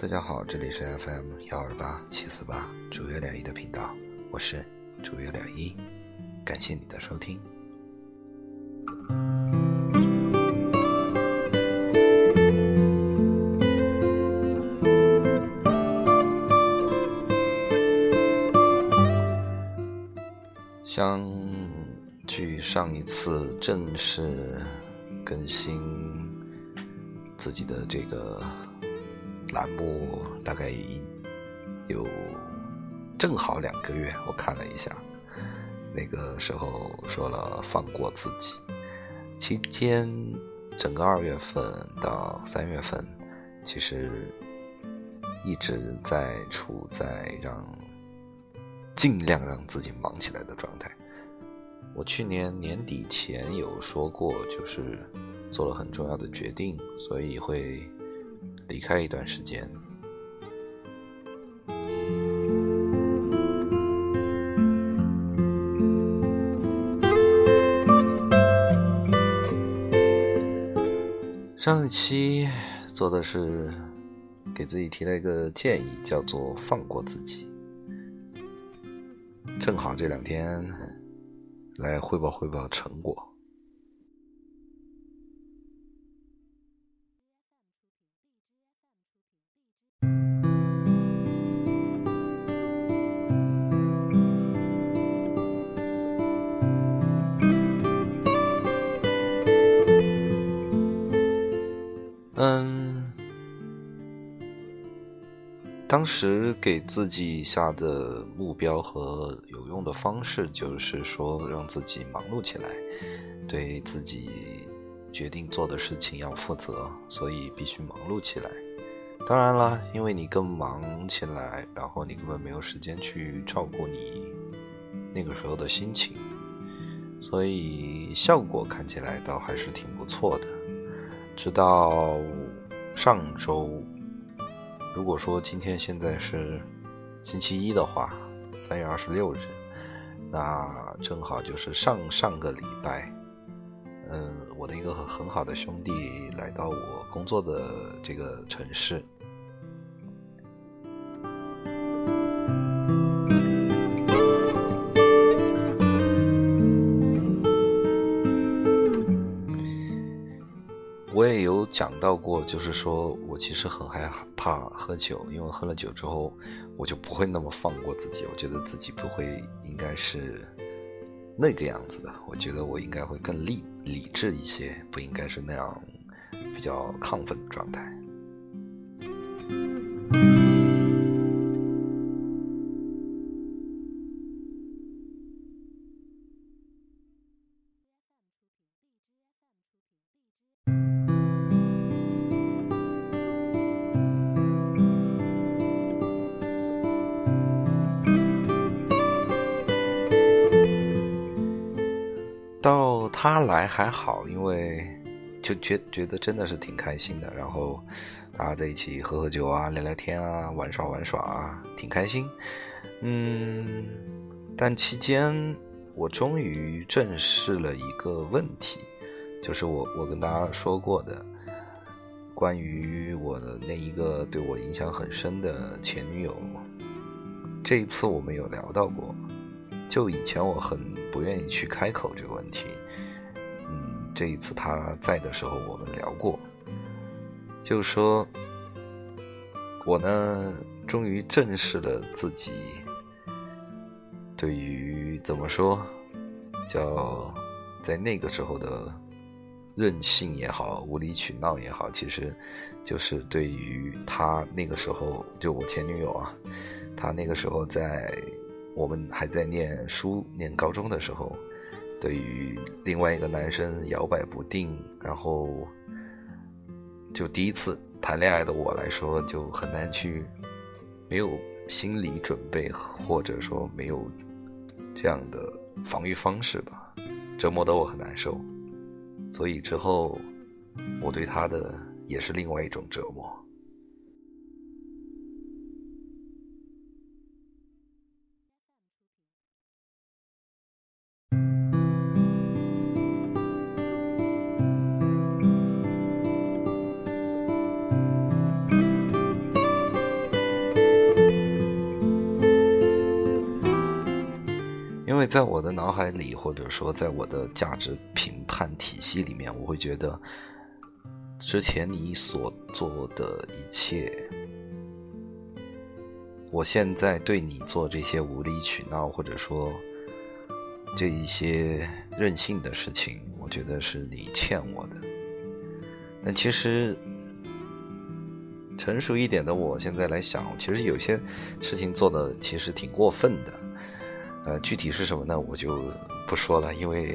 大家好，这里是 FM 幺二八七四八主月两一的频道，我是主月两一，感谢你的收听。相距上一次正式更新自己的这个。栏目大概有正好两个月，我看了一下，那个时候说了放过自己。期间整个二月份到三月份，其实一直在处在让尽量让自己忙起来的状态。我去年年底前有说过，就是做了很重要的决定，所以会。离开一段时间，上一期做的是给自己提了一个建议，叫做放过自己。正好这两天来汇报汇报成果。当时给自己下的目标和有用的方式，就是说让自己忙碌起来，对自己决定做的事情要负责，所以必须忙碌起来。当然了，因为你更忙起来，然后你根本没有时间去照顾你那个时候的心情，所以效果看起来倒还是挺不错的。直到上周，如果说今天现在是星期一的话，三月二十六日，那正好就是上上个礼拜，嗯，我的一个很好的兄弟来到我工作的这个城市。讲到过，就是说我其实很害怕喝酒，因为喝了酒之后，我就不会那么放过自己。我觉得自己不会应该是那个样子的，我觉得我应该会更理理智一些，不应该是那样比较亢奋的状态。他来还好，因为就觉觉得真的是挺开心的。然后大家在一起喝喝酒啊，聊聊天啊，玩耍玩耍啊，挺开心。嗯，但期间我终于正视了一个问题，就是我我跟大家说过的，关于我的那一个对我影响很深的前女友。这一次我们有聊到过。就以前我很不愿意去开口这个问题，这一次他在的时候我们聊过，就说，我呢终于正视了自己对于怎么说，叫在那个时候的任性也好，无理取闹也好，其实就是对于他那个时候就我前女友啊，他那个时候在。我们还在念书、念高中的时候，对于另外一个男生摇摆不定，然后就第一次谈恋爱的我来说，就很难去没有心理准备，或者说没有这样的防御方式吧，折磨得我很难受。所以之后我对他的也是另外一种折磨。在我的脑海里，或者说在我的价值评判体系里面，我会觉得之前你所做的一切，我现在对你做这些无理取闹，或者说这一些任性的事情，我觉得是你欠我的。但其实。成熟一点的我，现在来想，其实有些事情做的其实挺过分的，呃，具体是什么呢？我就不说了，因为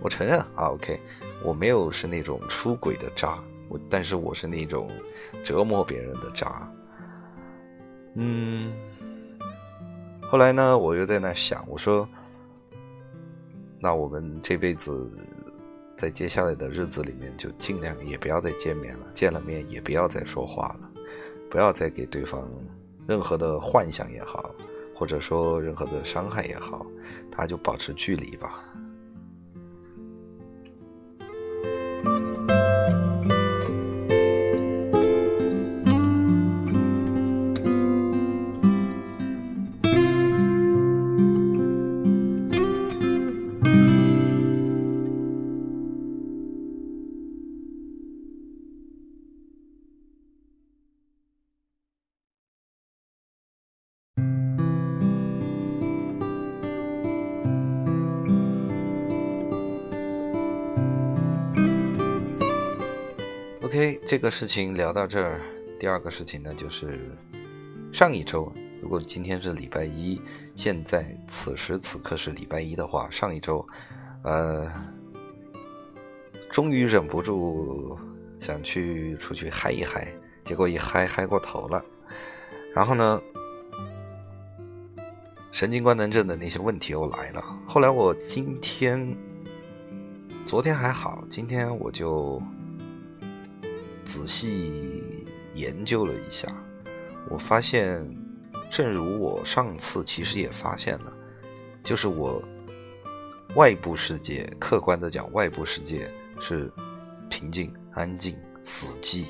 我承认啊，OK，我没有是那种出轨的渣，我但是我是那种折磨别人的渣。嗯，后来呢，我又在那想，我说，那我们这辈子。在接下来的日子里面，就尽量也不要再见面了，见了面也不要再说话了，不要再给对方任何的幻想也好，或者说任何的伤害也好，他就保持距离吧。这个事情聊到这儿。第二个事情呢，就是上一周，如果今天是礼拜一，现在此时此刻是礼拜一的话，上一周，呃，终于忍不住想去出去嗨一嗨，结果一嗨嗨过头了，然后呢，神经官能症的那些问题又来了。后来我今天，昨天还好，今天我就。仔细研究了一下，我发现，正如我上次其实也发现了，就是我外部世界，客观的讲，外部世界是平静、安静、死寂，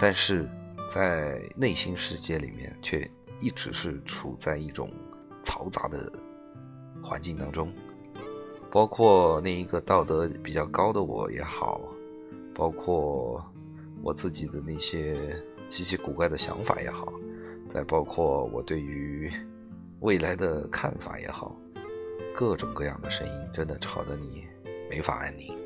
但是在内心世界里面，却一直是处在一种嘈杂的环境当中，包括那一个道德比较高的我也好，包括。我自己的那些稀奇古怪的想法也好，再包括我对于未来的看法也好，各种各样的声音，真的吵得你没法安宁。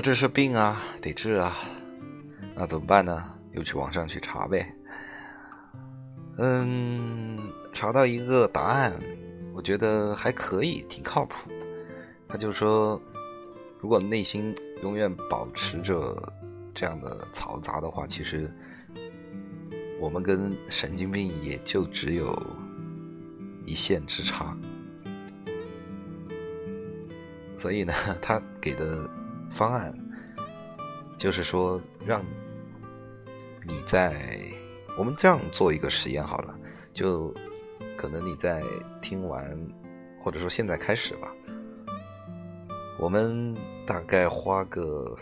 这是病啊，得治啊，那怎么办呢？又去网上去查呗。嗯，查到一个答案，我觉得还可以，挺靠谱。他就说，如果内心永远保持着这样的嘈杂的话，其实我们跟神经病也就只有一线之差。所以呢，他给的。方案就是说，让你在我们这样做一个实验好了，就可能你在听完，或者说现在开始吧，我们大概花个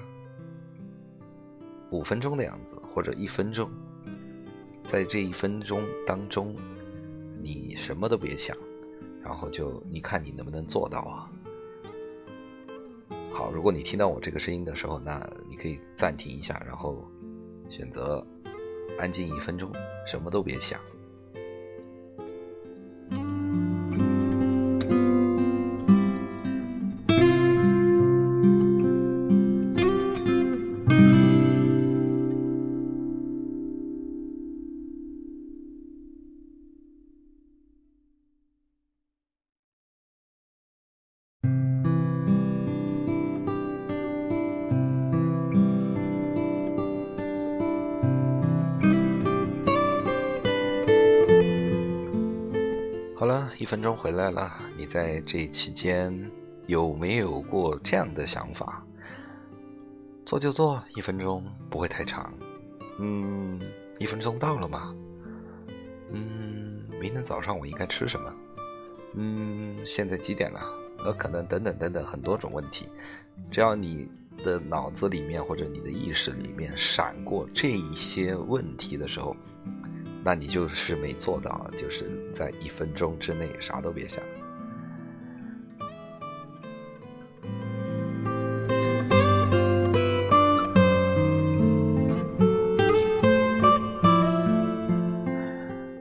五分钟的样子，或者一分钟，在这一分钟当中，你什么都别想，然后就你看你能不能做到啊？好，如果你听到我这个声音的时候，那你可以暂停一下，然后选择安静一分钟，什么都别想。分钟回来了。你在这期间有没有过这样的想法？做就做，一分钟不会太长。嗯，一分钟到了吗？嗯，明天早上我应该吃什么？嗯，现在几点了？呃，可能等等等等很多种问题。只要你的脑子里面或者你的意识里面闪过这一些问题的时候。那你就是没做到，就是在一分钟之内啥都别想。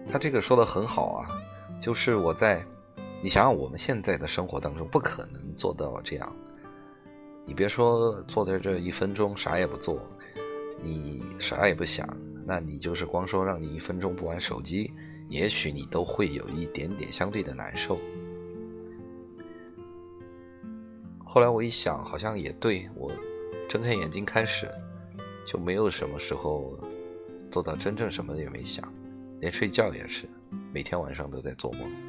他这个说的很好啊，就是我在，你想想我们现在的生活当中不可能做到这样。你别说坐在这一分钟啥也不做，你啥也不想。那你就是光说让你一分钟不玩手机，也许你都会有一点点相对的难受。后来我一想，好像也对我睁开眼睛开始，就没有什么时候做到真正什么也没想，连睡觉也是，每天晚上都在做梦。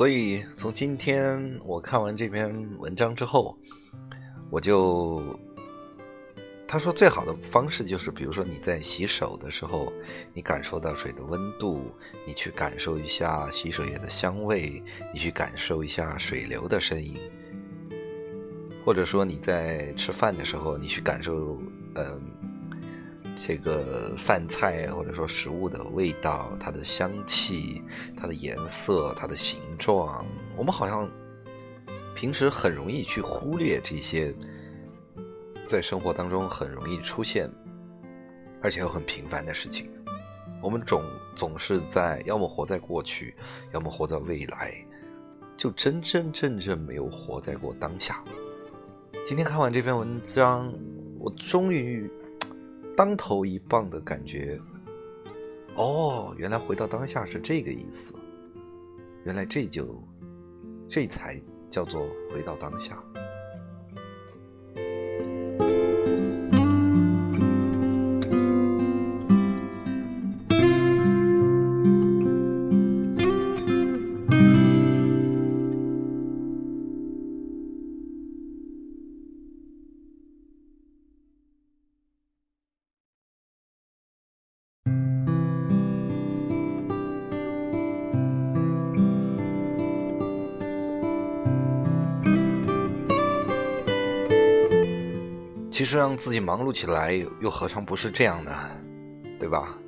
所以从今天我看完这篇文章之后，我就他说最好的方式就是，比如说你在洗手的时候，你感受到水的温度，你去感受一下洗手液的香味，你去感受一下水流的声音，或者说你在吃饭的时候，你去感受，嗯。这个饭菜或者说食物的味道，它的香气，它的颜色，它的形状，我们好像平时很容易去忽略这些，在生活当中很容易出现，而且又很平凡的事情。我们总总是在要么活在过去，要么活在未来，就真真正正没有活在过当下。今天看完这篇文章，我终于。当头一棒的感觉，哦，原来回到当下是这个意思，原来这就，这才叫做回到当下。其实让自己忙碌起来，又何尝不是这样呢？对吧？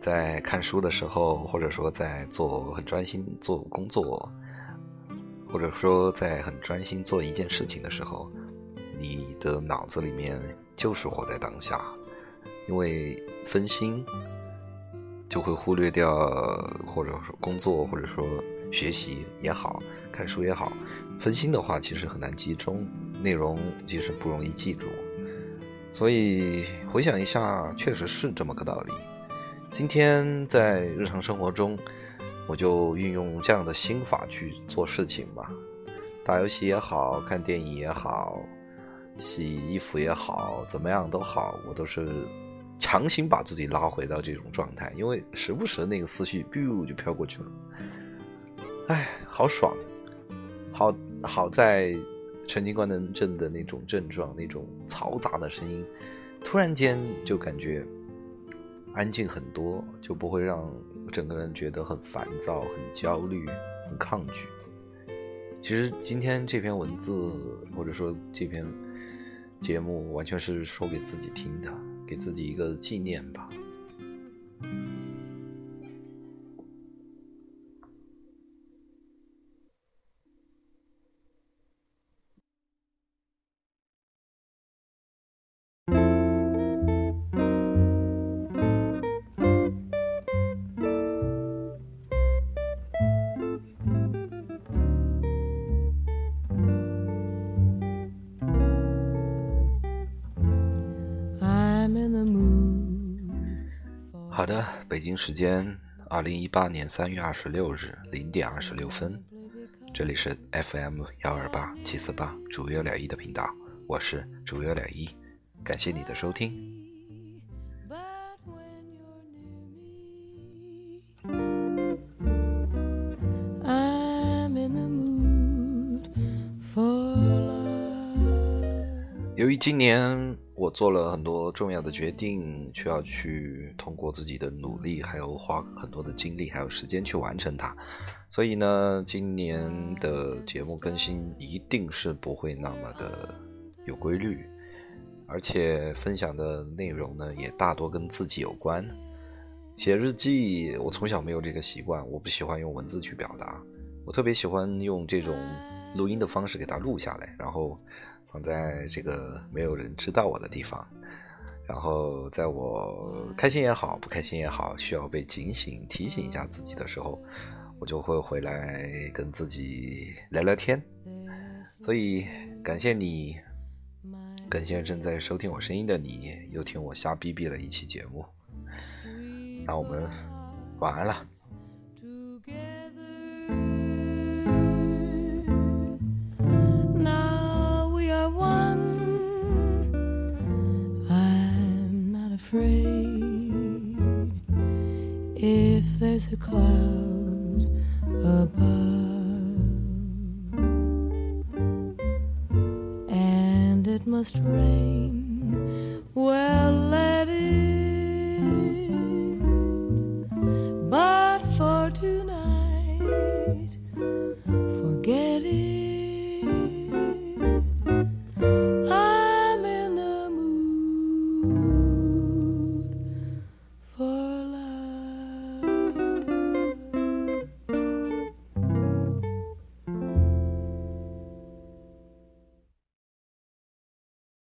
在看书的时候，或者说在做很专心做工作，或者说在很专心做一件事情的时候，你的脑子里面就是活在当下，因为分心就会忽略掉，或者说工作，或者说学习也好看书也好，分心的话其实很难集中，内容其实不容易记住。所以回想一下，确实是这么个道理。今天在日常生活中，我就运用这样的心法去做事情嘛，打游戏也好看电影也好，洗衣服也好，怎么样都好，我都是强行把自己拉回到这种状态，因为时不时那个思绪 biu 就飘过去了。哎，好爽，好好在。神经官能症的那种症状，那种嘈杂的声音，突然间就感觉安静很多，就不会让整个人觉得很烦躁、很焦虑、很抗拒。其实今天这篇文字，或者说这篇节目，完全是说给自己听的，给自己一个纪念吧。好的，北京时间二零一八年三月二十六日零点二十六分，这里是 FM 幺二八七四八主约两一的频道，我是主约两一，感谢你的收听。由于今年我做了很多重要的决定，需要去通过自己的努力，还有花很多的精力还有时间去完成它，所以呢，今年的节目更新一定是不会那么的有规律，而且分享的内容呢也大多跟自己有关。写日记，我从小没有这个习惯，我不喜欢用文字去表达，我特别喜欢用这种录音的方式给它录下来，然后。放在这个没有人知道我的地方，然后在我开心也好，不开心也好，需要被警醒提醒一下自己的时候，我就会回来跟自己聊聊天。所以感谢你，感谢正在收听我声音的你，又听我瞎逼逼了一期节目。那我们晚安了。There's a cloud above, and it must rain. Well,